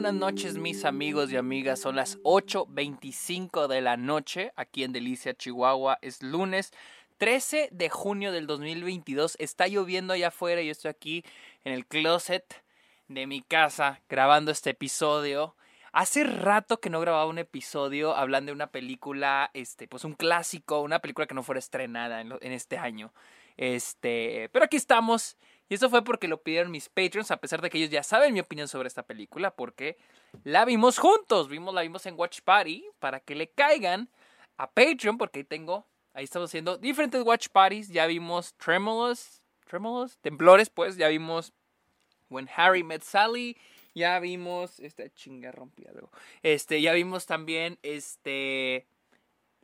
buenas noches mis amigos y amigas. Son las 8.25 de la noche aquí en Delicia, Chihuahua. Es lunes 13 de junio del 2022. Está lloviendo allá afuera y yo estoy aquí en el closet de mi casa grabando este episodio. Hace rato que no grababa un episodio hablando de una película, este, pues un clásico, una película que no fuera estrenada en, en este año. Este, pero aquí estamos y eso fue porque lo pidieron mis Patreons, a pesar de que ellos ya saben mi opinión sobre esta película, porque la vimos juntos, vimos, la vimos en Watch Party, para que le caigan a Patreon, porque ahí tengo, ahí estamos haciendo diferentes Watch Parties, ya vimos Tremolos, Tremolos, Temblores, pues, ya vimos When Harry Met Sally, ya vimos, esta chinga rompí este, ya vimos también, este,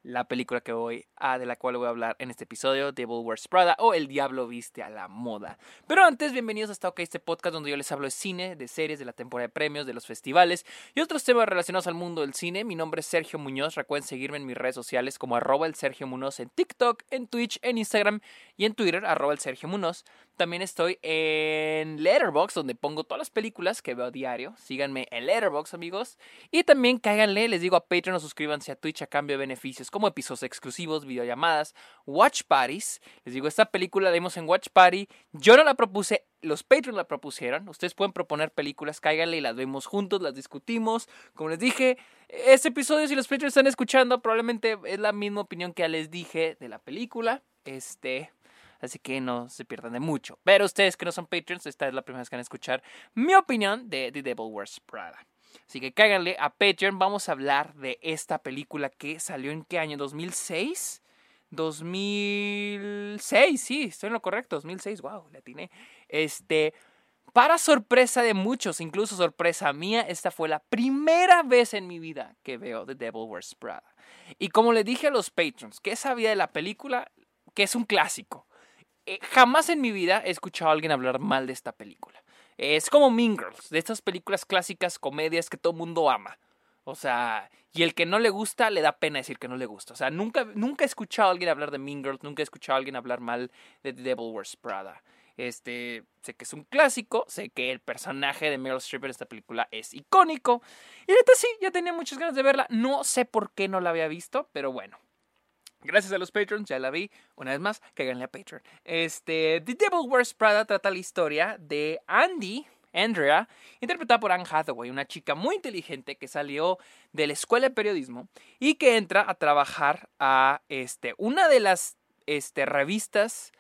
la película que voy a, de la cual voy a hablar en este episodio, Devil Wears Prada o El Diablo Viste a la Moda. Pero antes, bienvenidos a esta OK, este podcast donde yo les hablo de cine, de series, de la temporada de premios, de los festivales y otros temas relacionados al mundo del cine. Mi nombre es Sergio Muñoz, recuerden seguirme en mis redes sociales como arroba el Sergio Muñoz en TikTok, en Twitch, en Instagram y en Twitter, arroba el Sergio Muñoz. También estoy en Letterboxd, donde pongo todas las películas que veo a diario. Síganme en Letterboxd, amigos. Y también cáiganle, les digo a Patreon o suscríbanse a Twitch a cambio de beneficios como episodios exclusivos, videollamadas, watch parties. Les digo, esta película la vimos en Watch Party. Yo no la propuse, los Patreons la propusieron. Ustedes pueden proponer películas, cáiganle y las vemos juntos, las discutimos. Como les dije, este episodio, si los Patreons están escuchando, probablemente es la misma opinión que ya les dije de la película. Este, así que no se pierdan de mucho. Pero ustedes que no son Patreons, esta es la primera vez que van a escuchar mi opinión de The Devil Wears Prada. Así que cáiganle a Patreon. Vamos a hablar de esta película que salió en qué año? ¿2006? 2006, sí, estoy en lo correcto, 2006, wow, la atiné. Este, para sorpresa de muchos, incluso sorpresa mía, esta fue la primera vez en mi vida que veo The Devil Wears Prada. Y como le dije a los patrons, ¿qué sabía de la película? Que es un clásico. Eh, jamás en mi vida he escuchado a alguien hablar mal de esta película. Es como Mean Girls, de estas películas clásicas, comedias que todo mundo ama. O sea, y el que no le gusta, le da pena decir que no le gusta. O sea, nunca, nunca he escuchado a alguien hablar de Mean Girls, nunca he escuchado a alguien hablar mal de The Devil Wears Prada. Este, sé que es un clásico, sé que el personaje de Meryl Streep en esta película es icónico. Y ahorita sí, ya tenía muchas ganas de verla. No sé por qué no la había visto, pero bueno. Gracias a los patrons, ya la vi. Una vez más, cáiganle a Patreon. Este, The Devil Wears Prada trata la historia de Andy, Andrea, interpretada por Anne Hathaway, una chica muy inteligente que salió de la escuela de periodismo y que entra a trabajar a este, una de las este, revistas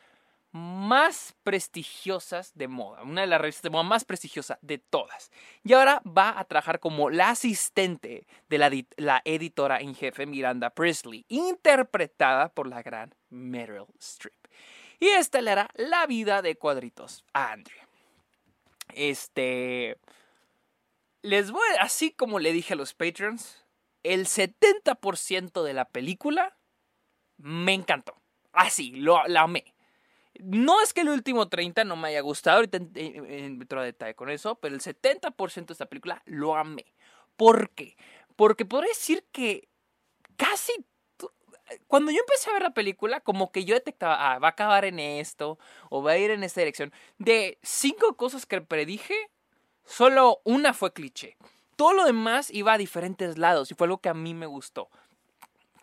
más prestigiosas de moda, una de las revistas de moda más prestigiosas de todas. Y ahora va a trabajar como la asistente de la, editora en jefe Miranda Priestley, interpretada por la gran Meryl Streep. Y esta le hará la vida de cuadritos a Andrea. Este. Les voy, así como le dije a los patrons, el 70% de la película me encantó. Así, lo, la amé. No es que el último 30 no me haya gustado, ahorita entro a detalle con eso, pero el 70% de esta película lo amé. ¿Por qué? Porque podría decir que casi cuando yo empecé a ver la película, como que yo detectaba, ah, va a acabar en esto, o va a ir en esta dirección. De cinco cosas que predije, solo una fue cliché. Todo lo demás iba a diferentes lados y fue algo que a mí me gustó.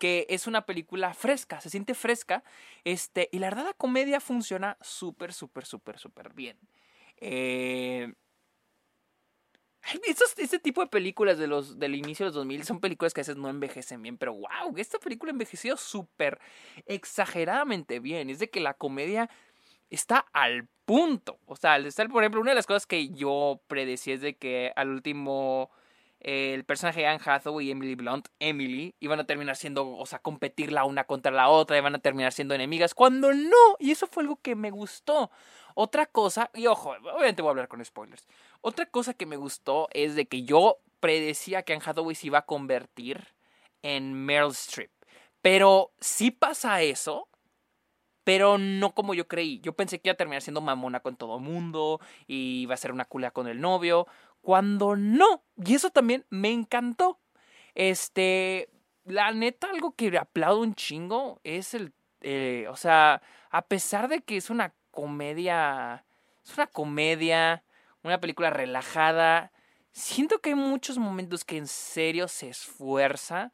Que es una película fresca, se siente fresca. Este, y la verdad, la comedia funciona súper, súper, súper, súper bien. Eh, este tipo de películas de los, del inicio de los 2000 son películas que a veces no envejecen bien, pero wow, esta película envejeció súper exageradamente bien. Es de que la comedia está al punto. O sea, al estar, por ejemplo, una de las cosas que yo predecía es de que al último el personaje de Anne Hathaway y Emily Blunt, Emily, iban a terminar siendo, o sea, competir la una contra la otra, iban a terminar siendo enemigas, cuando no, y eso fue algo que me gustó. Otra cosa, y ojo, obviamente voy a hablar con spoilers. Otra cosa que me gustó es de que yo predecía que Anne Hathaway se iba a convertir en Meryl Streep. Pero sí pasa eso, pero no como yo creí. Yo pensé que iba a terminar siendo mamona con todo el mundo y iba a ser una cula con el novio, cuando no. Y eso también me encantó. Este, la neta, algo que aplaudo un chingo es el, eh, o sea, a pesar de que es una comedia, es una comedia, una película relajada, siento que hay muchos momentos que en serio se esfuerza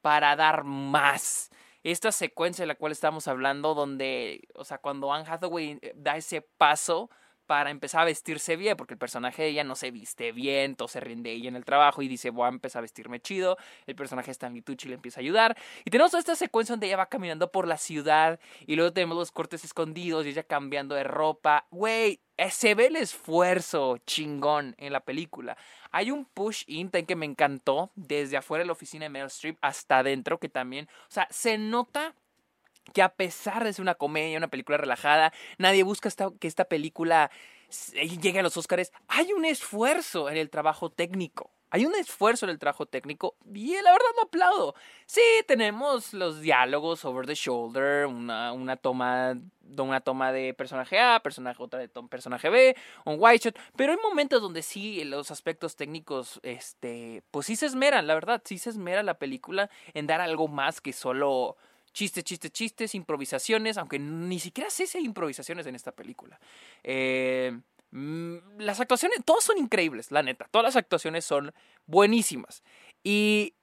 para dar más. Esta secuencia de la cual estamos hablando, donde, o sea, cuando Anne Hathaway da ese paso para empezar a vestirse bien, porque el personaje de ella no se viste bien, todo se rinde ella en el trabajo y dice, voy a empezar a vestirme chido, el personaje de Stanley Tucci le empieza a ayudar, y tenemos toda esta secuencia donde ella va caminando por la ciudad, y luego tenemos los cortes escondidos y ella cambiando de ropa, güey, eh, se ve el esfuerzo chingón en la película. Hay un push-in que me encantó, desde afuera de la oficina de Meryl Streep hasta adentro, que también, o sea, se nota que a pesar de ser una comedia, una película relajada, nadie busca que esta película llegue a los Oscars. Hay un esfuerzo en el trabajo técnico. Hay un esfuerzo en el trabajo técnico y la verdad lo aplaudo. Sí, tenemos los diálogos over the shoulder, una, una toma una toma de personaje A, personaje otra de personaje B, un white shot, pero hay momentos donde sí los aspectos técnicos este pues sí se esmeran, la verdad, sí se esmera la película en dar algo más que solo chistes, chistes, chistes, improvisaciones, aunque ni siquiera sé si hay improvisaciones en esta película. Eh, mm, las actuaciones, todas son increíbles, la neta. Todas las actuaciones son buenísimas. Y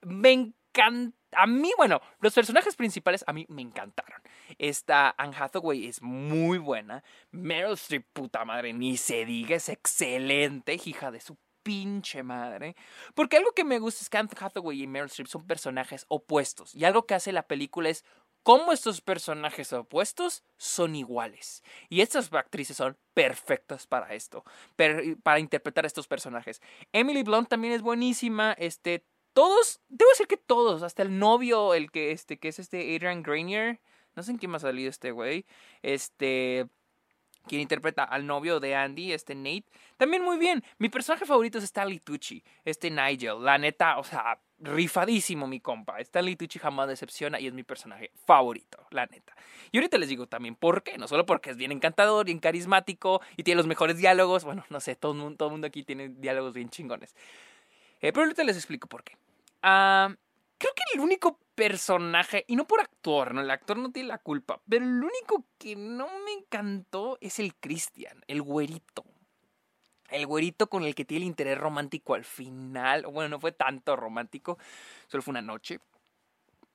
me encanta. A mí, bueno, los personajes principales a mí me encantaron. Esta Anne Hathaway es muy buena. Meryl Streep, puta madre, ni se diga, es excelente, hija de su pinche madre. Porque algo que me gusta es que Anne Hathaway y Meryl Streep son personajes opuestos. Y algo que hace la película es cómo estos personajes opuestos son iguales. Y estas actrices son perfectas para esto, para interpretar a estos personajes. Emily Blunt también es buenísima. Este, todos, debo decir que todos, hasta el novio, el que, este, que es este Adrian Grenier. No sé en quién más ha salido este güey. Este quien interpreta al novio de Andy, este Nate, también muy bien. Mi personaje favorito es Stanley Tucci, este Nigel. La neta, o sea, rifadísimo mi compa. Stanley Tucci jamás decepciona y es mi personaje favorito, la neta. Y ahorita les digo también por qué. No solo porque es bien encantador, bien carismático y tiene los mejores diálogos. Bueno, no sé, todo el mundo, aquí tiene diálogos bien chingones. Eh, pero ahorita les explico por qué. Ah creo que el único personaje, y no por actor, ¿no? El actor no tiene la culpa, pero el único que no me encantó es el Christian, el güerito. El güerito con el que tiene el interés romántico al final. Bueno, no fue tanto romántico, solo fue una noche.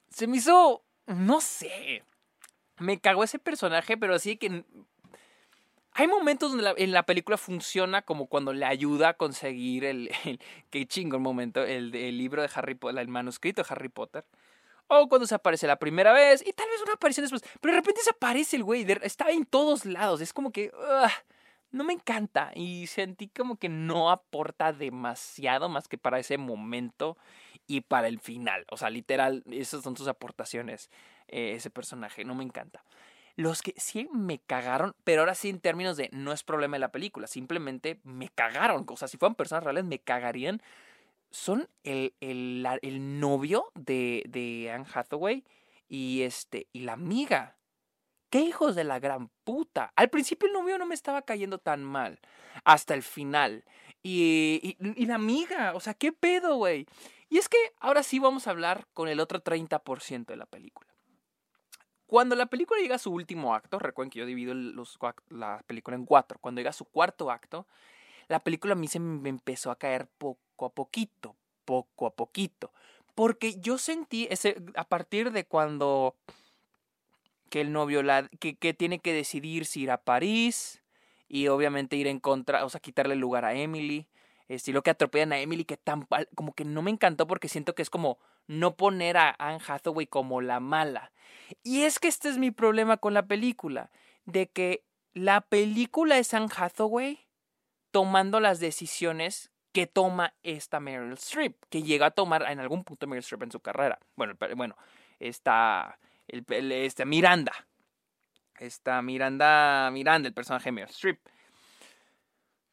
Se me hizo, no sé, me cagó ese personaje, pero así que hay momentos donde en la película funciona como cuando le ayuda a conseguir el, que chingo el momento, el, libro de Harry Potter, el manuscrito de Harry Potter. O cuando se aparece la primera vez y tal vez una aparición después. Pero de repente se aparece el güey, está en todos lados. Es como que no me encanta y sentí como que no aporta demasiado más que para ese momento y para el final. O sea, literal, esas son sus aportaciones, eh, ese personaje. No me encanta. Los que sí me cagaron, pero ahora sí en términos de no es problema de la película, simplemente me cagaron. O sea, si fueran personas reales, me cagarían. Son el, el, el novio de, de Anne Hathaway y, este, y la amiga. ¡Qué hijos de la gran puta! Al principio el novio no me estaba cayendo tan mal. Hasta el final. Y, y, y la amiga, o sea, ¿qué pedo, güey? Y es que ahora sí vamos a hablar con el otro 30% de la película. Cuando la película llega a su último acto, recuerden que yo divido la película en cuatro, cuando llega a su cuarto acto, la película a mí se me empezó a caer poco a poquito, poco a poquito, porque yo sentí ese, a partir de cuando que el novio la, que, tiene que decidir si ir a París y obviamente ir en contra, o sea, quitarle lugar a Emily, estilo que atropellan a Emily, que tan, como que no me encantó porque siento que es como no poner a Anne Hathaway como la mala. Y es que este es mi problema con la película, de que la película es Anne Hathaway tomando las decisiones que toma esta Meryl Streep, que llega a tomar en algún punto Meryl Streep en su carrera. Bueno, bueno, está este, Miranda. Está Miranda, Miranda, el personaje de Meryl Streep.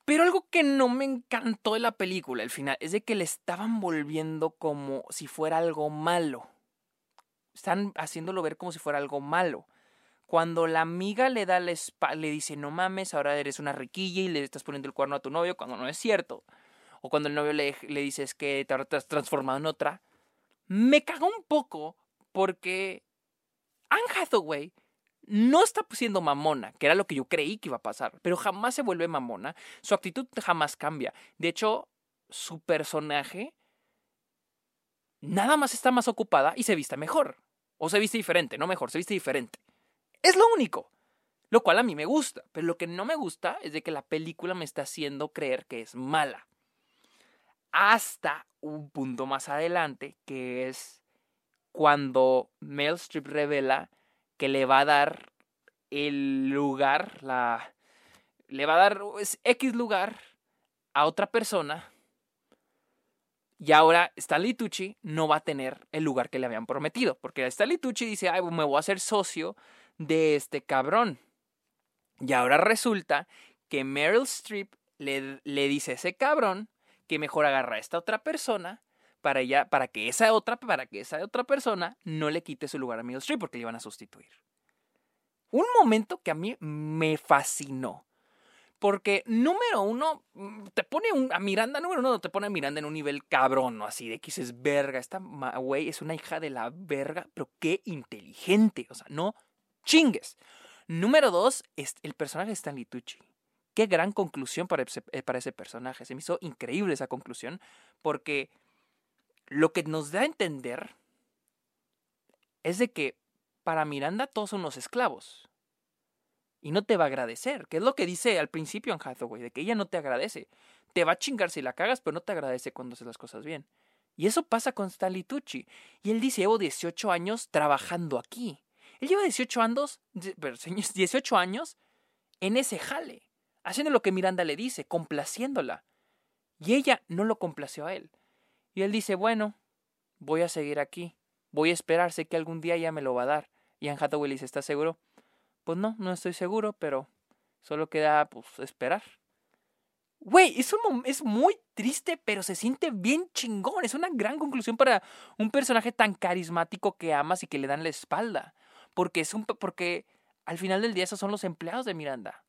Pero algo que no me encantó de la película, al final, es de que le estaban volviendo como si fuera algo malo. Están haciéndolo ver como si fuera algo malo. Cuando la amiga le da la espalda, le dice, no mames, ahora eres una riquilla y le estás poniendo el cuerno a tu novio, cuando no es cierto. O cuando el novio le, le dice que te has transformado en otra. Me cagó un poco porque Anne Hathaway no está siendo mamona, que era lo que yo creí que iba a pasar, pero jamás se vuelve mamona. Su actitud jamás cambia. De hecho, su personaje nada más está más ocupada y se viste mejor. O se viste diferente, no mejor, se viste diferente. Es lo único. Lo cual a mí me gusta. Pero lo que no me gusta es de que la película me está haciendo creer que es mala. Hasta un punto más adelante, que es cuando Mel Strip revela que le va a dar el lugar, la, le va a dar X lugar a otra persona. Y ahora Stanley Tucci no va a tener el lugar que le habían prometido. Porque Stanley Tucci dice, Ay, me voy a hacer socio de este cabrón. Y ahora resulta que Meryl Streep le, le dice a ese cabrón que mejor agarra a esta otra persona para, ella, para, que esa otra, para que esa otra persona no le quite su lugar a Meryl Streep porque le iban a sustituir. Un momento que a mí me fascinó. Porque número uno, mm, te pone a Miranda, número uno, te pone a Miranda en un nivel cabrón. Así de que dices, verga, esta güey es una hija de la verga, pero qué inteligente. O sea, no chingues. Número dos, es el personaje de Stanley Tucci. Qué gran conclusión para ese, eh, para ese personaje. Se me hizo increíble esa conclusión porque lo que nos da a entender es de que para Miranda todos son unos esclavos. Y no te va a agradecer, que es lo que dice al principio en Hathaway, de que ella no te agradece. Te va a chingar si la cagas, pero no te agradece cuando haces las cosas bien. Y eso pasa con Stanley Tucci. Y él dice, llevo 18 años trabajando aquí. Él lleva 18 años, 18 años en ese jale, haciendo lo que Miranda le dice, complaciéndola. Y ella no lo complació a él. Y él dice, bueno, voy a seguir aquí, voy a esperar, sé que algún día ya me lo va a dar. Y Anne Hathaway le dice, ¿estás seguro? Pues no, no estoy seguro, pero solo queda pues esperar. Güey, es, es muy triste, pero se siente bien chingón. Es una gran conclusión para un personaje tan carismático que amas y que le dan la espalda. Porque es un porque al final del día esos son los empleados de Miranda.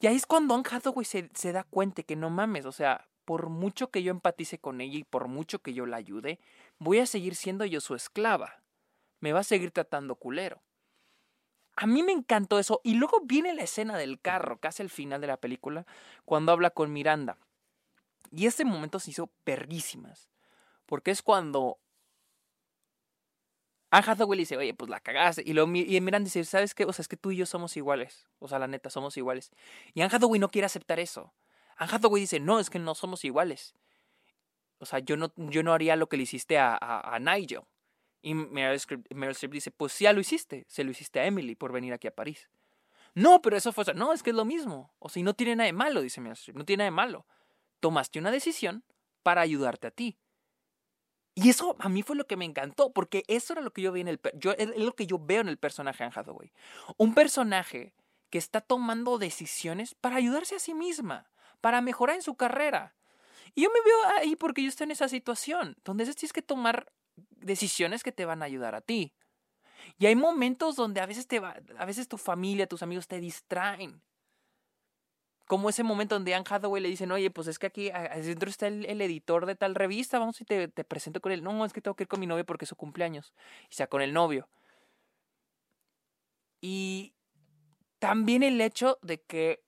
Y ahí es cuando Anne Hathaway se, se da cuenta que no mames, o sea, por mucho que yo empatice con ella y por mucho que yo la ayude, voy a seguir siendo yo su esclava. Me va a seguir tratando culero. A mí me encantó eso. Y luego viene la escena del carro, casi al final de la película, cuando habla con Miranda. Y ese momento se hizo perguísimas. Porque es cuando Anne Hathaway dice, oye, pues la cagaste. Y, y Miranda dice, ¿sabes qué? O sea, es que tú y yo somos iguales. O sea, la neta, somos iguales. Y Anne Hathaway no quiere aceptar eso. Anne Hathaway dice, no, es que no somos iguales. O sea, yo no, yo no haría lo que le hiciste a, a, Nigel. Y Meryl Streep, dice, pues sí, ya lo hiciste. Se lo hiciste a Emily por venir aquí a París. No, pero eso fue... No, es que es lo mismo. O sea, no tiene nada de malo, dice Meryl Streep. No tiene nada de malo. Tomaste una decisión para ayudarte a ti. Y eso a mí fue lo que me encantó, porque eso era lo que yo vi en el yo lo que yo veo en el personaje Anne Hathaway. Un personaje que está tomando decisiones para ayudarse a sí misma, para mejorar en su carrera. Y yo me veo ahí porque yo estoy en esa situación, donde tienes que tomar decisiones que te van a ayudar a ti. Y hay momentos donde a veces te va, a veces tu familia, tus amigos te distraen como ese momento donde Anne Hathaway le dicen, oye, pues es que aquí adentro está el, editor de tal revista, vamos y te, te, presento con él. No, es que tengo que ir con mi novio porque es su cumpleaños. Y sea con el novio. Y también el hecho de que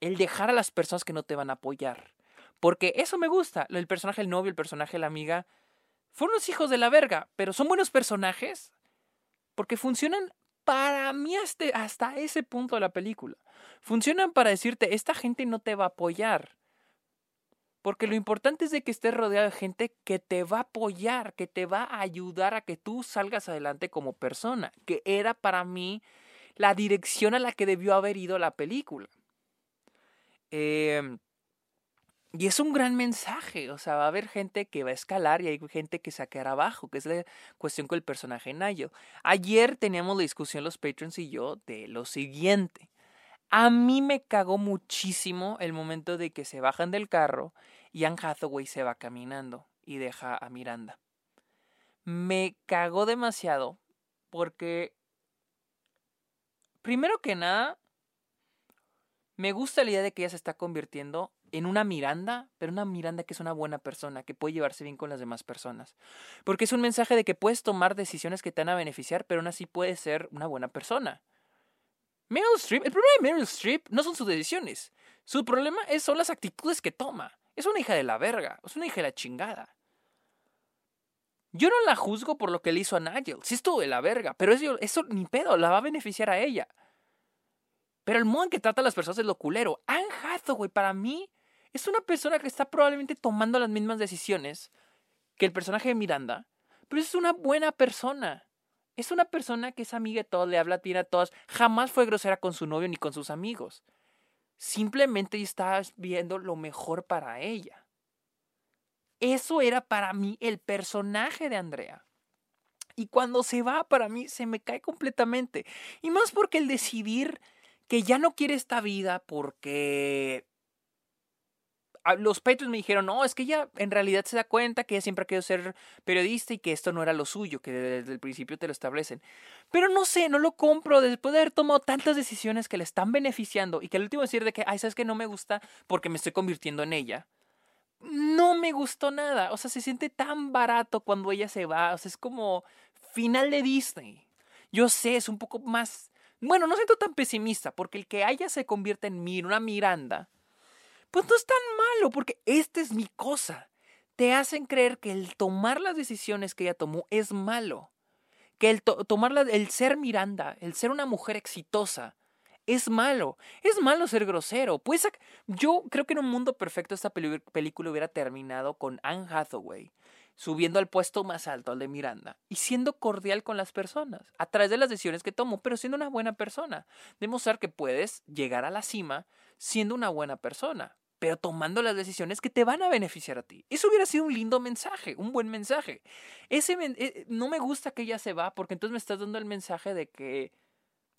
el dejar a las personas que no te van a apoyar. Porque eso me gusta. El personaje el novio, el personaje la amiga, fueron los hijos de la verga, pero son buenos personajes porque funcionan para mí hasta, hasta ese punto de la película. Funcionan para decirte, esta gente no te va a apoyar. Porque lo importante es de que estés rodeado de gente que te va a apoyar, que te va a ayudar a que tú salgas adelante como persona, que era para mí la dirección a la que debió haber ido la película. Eh, y es un gran mensaje, o sea, va a haber gente que va a escalar y hay gente que se va abajo, que es la cuestión con el personaje Nayo. Ayer teníamos la discusión los patrons y yo de lo siguiente. A mí me cagó muchísimo el momento de que se bajan del carro y Anne Hathaway se va caminando y deja a Miranda. Me cagó demasiado porque, primero que nada, Me gusta la idea de que ella se está convirtiendo en una Miranda, pero una Miranda que es una buena persona, que puede llevarse bien con las demás personas. Porque es un mensaje de que puedes tomar decisiones que te van a beneficiar, pero aún así puedes ser una buena persona. Meryl Streep, el problema de Meryl Streep no son sus decisiones. Su problema es, son las actitudes que toma. Es una hija de la verga, es una hija de la chingada. Yo no la juzgo por lo que le hizo a Nigel. Sí estuvo de la verga, pero eso, eso ni pedo, la va a beneficiar a ella. Pero el modo en que trata a las personas es lo culero. Anne Hathaway, para mí, es una persona que está probablemente tomando las mismas decisiones que el personaje de Miranda, pero es una buena persona. Es una persona que es amiga de todos, le habla bien a todas, jamás fue grosera con su novio ni con sus amigos. Simplemente está viendo lo mejor para ella. Eso era para mí el personaje de Andrea. Y cuando se va, para mí se me cae completamente. Y más porque el decidir que ya no quiere esta vida porque los Patriots me dijeron, no, es que ella en realidad se da cuenta que ella siempre ha querido ser periodista y que esto no era lo suyo, que desde el principio te lo establecen. Pero no sé, no lo compro después de haber tomado tantas decisiones que le están beneficiando y que al último decir de que, ay, sabes que no me gusta porque me estoy convirtiendo en ella. No me gustó nada, o sea, se siente tan barato cuando ella se va, o sea, es como final de Disney. Yo sé, es un poco más bueno, no siento tan pesimista, porque el que ella se convierta en una Miranda, pues no es tan malo, porque esta es mi cosa. Te hacen creer que el tomar las decisiones que ella tomó es malo. Que el tomar el ser Miranda, el ser una mujer exitosa, es malo. Es malo ser grosero. Pues yo creo que en un mundo perfecto esta película hubiera terminado con Anne Hathaway subiendo al puesto más alto, al de Miranda, y siendo cordial con las personas, a través de las decisiones que tomo, pero siendo una buena persona. Demostrar que puedes llegar a la cima siendo una buena persona, pero tomando las decisiones que te van a beneficiar a ti. Eso hubiera sido un lindo mensaje, un buen mensaje. Ese eh, no me gusta que ella se va, porque entonces me estás dando el mensaje de que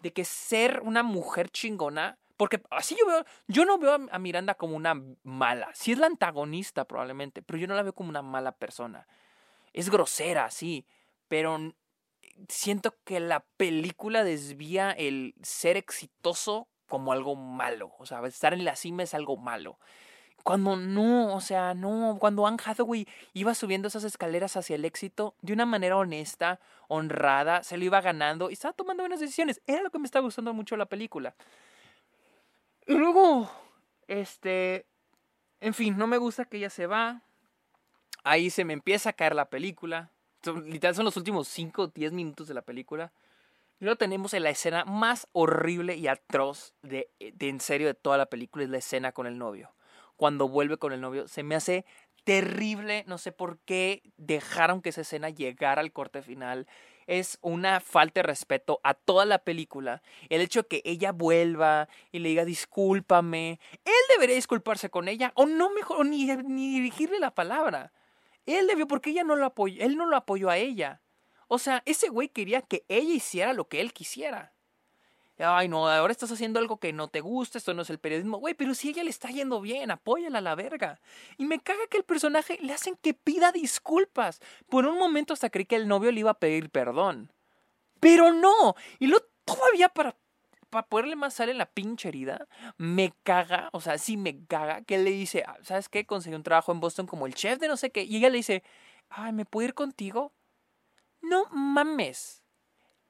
de que ser una mujer chingona porque así yo veo, yo no veo a Miranda como una mala. Sí es la antagonista probablemente, pero yo no la veo como una mala persona. Es grosera, sí, pero siento que la película desvía el ser exitoso como algo malo. O sea, estar en la cima es algo malo. Cuando no, o sea, no, cuando Anne Hathaway iba subiendo esas escaleras hacia el éxito de una manera honesta, honrada, se lo iba ganando y estaba tomando buenas decisiones. Era lo que me estaba gustando mucho la película. Y luego, este, en fin, no me gusta que ella se va. Ahí se me empieza a caer la película. literal son los últimos 5 o 10 minutos de la película. Y luego tenemos la escena más horrible y atroz de, de en serio de toda la película, es la escena con el novio. Cuando vuelve con el novio, se me hace terrible, no sé por qué dejaron que esa escena llegara al corte final es una falta de respeto a toda la película. El hecho de que ella vuelva y le diga discúlpame. Él debería disculparse con ella o no mejor ni, ni dirigirle la palabra. Él debió porque ella no lo apoyó, él no lo apoyó a ella. O sea, ese güey quería que ella hiciera lo que él quisiera. Ay, no, ahora estás haciendo algo que no te gusta, esto no es el periodismo. Güey, pero si ella le está yendo bien, apóyala a la verga. Y me caga que el personaje le hacen que pida disculpas. Por un momento hasta creí que el novio le iba a pedir perdón. Pero no. Y lo todavía para, para poderle más sale la pinche herida, me caga, o sea, sí me caga, que él le dice, ah, ¿sabes qué? Conseguí un trabajo en Boston como el chef de no sé qué. Y ella le dice, ay, ¿me puedo ir contigo? No mames.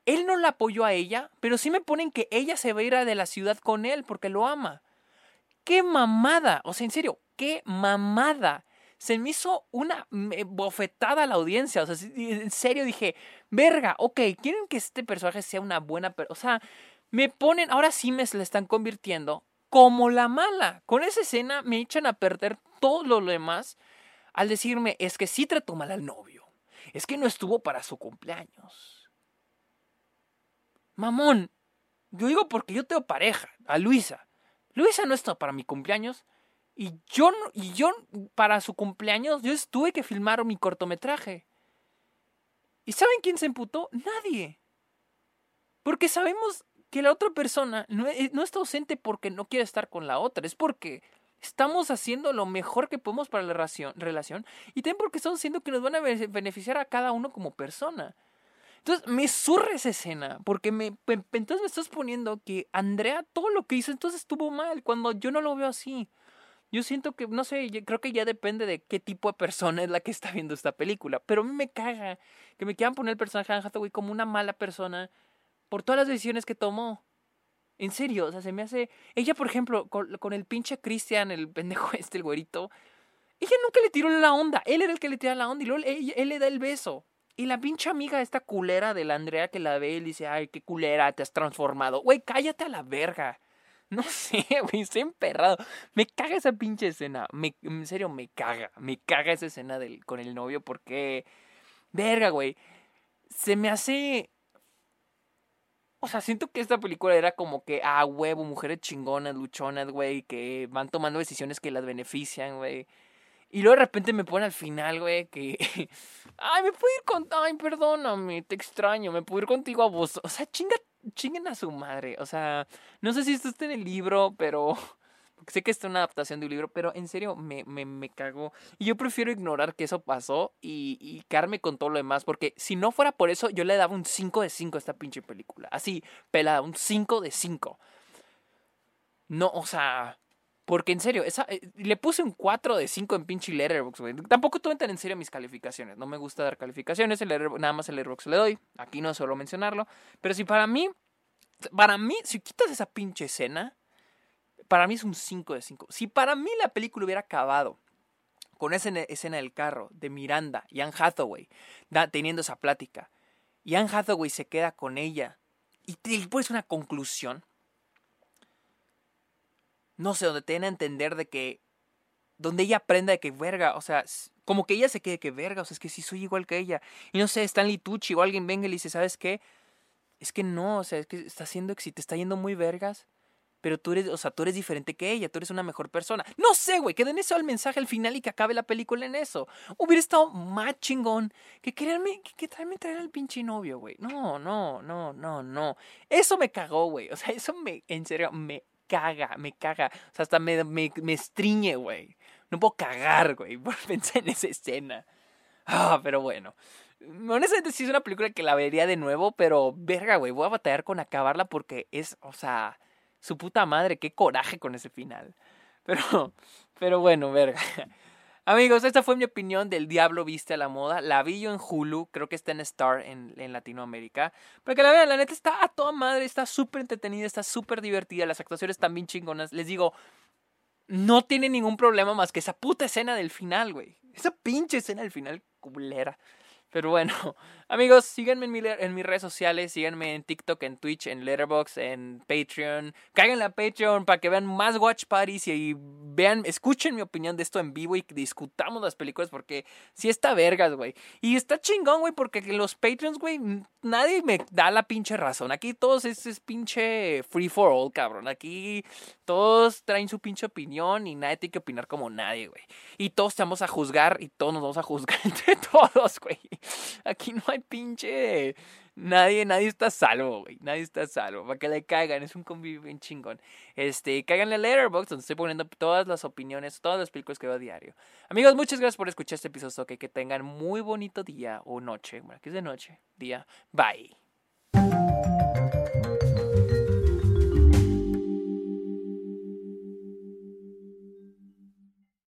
Él no la apoyó a ella, pero sí me ponen que ella se va a ir de la ciudad con él porque lo ama. ¡Qué mamada! O sea, en serio, ¡qué mamada! Se me hizo una bofetada a la audiencia. O sea, en serio dije, verga, ok, quieren que este personaje sea una buena persona. O sea, me ponen, ahora sí me le están convirtiendo como la mala. Con esa escena me echan a perder todo lo demás al decirme, es que sí trató mal al novio. Es que no estuvo para su cumpleaños Mamón, yo digo porque yo tengo pareja, a Luisa. Luisa no está para mi cumpleaños. Y yo, y yo, para su cumpleaños, yo tuve que filmar mi cortometraje. ¿Y saben quién se emputó? Nadie. Porque sabemos que la otra persona no, eh, no está ausente porque no quiere estar con la otra. Es porque estamos haciendo lo mejor que podemos para la relación, relación y también porque estamos haciendo que nos van a beneficiar a cada uno como persona. Entonces me surre esa escena, porque me, entonces me estás poniendo que Andrea todo lo que hizo entonces estuvo mal, cuando yo no lo veo así. Yo siento que, no sé, creo que ya depende de qué tipo de persona es la que está viendo esta película. Pero a mí me caga que me quieran poner el personaje de Anne Hathaway como una mala persona por todas las decisiones que tomó. En serio, o sea, se me hace. Ella, por ejemplo, con, el pinche Christian, el pendejo este, el güerito. Ella nunca le tiró la onda. Él era el que le tiraba la onda y luego él, le da el beso. Y la pinche amiga, esta culera de la Andrea que la ve y dice, ay, qué culera, te has transformado. Güey, cállate a la verga. No sé, güey, estoy emperrado. Me caga esa pinche escena. Me, en serio, me caga. Me caga esa escena del, con el novio porque... Verga, güey. Se me hace... O sea, siento que esta película era como que, ah, huevo, mujeres chingonas, luchonas, güey, que van tomando decisiones que las benefician, güey. Y luego de repente me pone al final, güey, que. Ay, me puedo ir con. Ay, perdóname, te extraño, me puedo ir contigo a vos. O sea, chinga, chinguen a su madre. O sea, no sé si esto está en el libro, pero. Sé que esto es una adaptación de un libro, pero en serio me, me, me cago. Y yo prefiero ignorar que eso pasó y, y quedarme con todo lo demás, porque si no fuera por eso, yo le daba un 5 de 5 a esta pinche película. Así, pelada, un 5 de 5. No, o sea, porque en serio, esa, eh, le puse un 4 de 5 en pinche Letterboxd, güey. Tampoco tuve tan en serio mis calificaciones. No me gusta dar calificaciones, el nada más el Letterboxd le doy. Aquí no suelo mencionarlo. Pero si para mí, para mí, si quitas esa pinche escena, para mí es un 5 de 5. Si para mí la película hubiera acabado con esa escena del carro de Miranda y Anne Hathaway teniendo esa plática, y Anne Hathaway se queda con ella, y te pones una conclusión, no sé, donde te a entender de que, donde ella aprenda de que verga, o sea, como que ella se quede que verga, o sea, es que sí soy igual que ella. Y no sé, Stanley Tucci o alguien venga y le dice, ¿sabes qué? Es que no, o sea, es que está haciendo, si te está yendo muy vergas, pero tú eres, o sea, tú eres diferente que ella, tú eres una mejor persona. No sé, güey, que den eso al mensaje al final y que acabe la película en eso. Hubiera estado más chingón que quererme, que, que traerme traer al pinche novio, güey. No, no, no, no, no. Eso me cagó, güey. O sea, eso me, en serio, me caga, me caga. O sea, hasta me, me, me estriñe, güey. No puedo cagar, güey, por pensar en esa escena. Ah, pero bueno. Honestamente sí es una película que la vería de nuevo, pero verga, güey, voy a batallar con acabarla porque es, o sea, su puta madre, qué coraje con ese final. Pero, pero bueno, verga. Amigos, esta fue mi opinión del Diablo Viste a la Moda. La vi yo en Hulu, creo que está en Star en, Latinoamérica. Pero que la vean, la neta está a toda madre, está súper entretenida, está súper divertida, las actuaciones están bien chingonas. Les digo, no tiene ningún problema más que esa puta escena del final, güey. Esa pinche escena del final culera. Pero bueno, amigos, síganme en, mis redes sociales, síganme en TikTok, en Twitch, en Letterboxd, en Patreon. Caigan a Patreon para que vean más Watch Parties y vean, escuchen mi opinión de esto en vivo y discutamos las películas porque sí está vergas, güey. Y está chingón, güey, porque los Patreons, güey, nadie me da la pinche razón. Aquí todos es, es pinche free for all, cabrón. Aquí todos traen su pinche opinión y nadie tiene que opinar como nadie, güey. Y todos te vamos a juzgar y todos nos vamos a juzgar entre todos, güey. Aquí no hay pinche. Nadie, nadie está salvo, güey. Nadie está salvo. Para que le caigan. Es un convivio bien chingón. Este, cáiganle a Letterboxd, donde estoy poniendo todas las opiniones, todas las películas que veo a diario. Amigos, muchas gracias por escuchar este episodio. Que tengan muy bonito día o noche. Bueno, aquí es de noche. Día. Bye.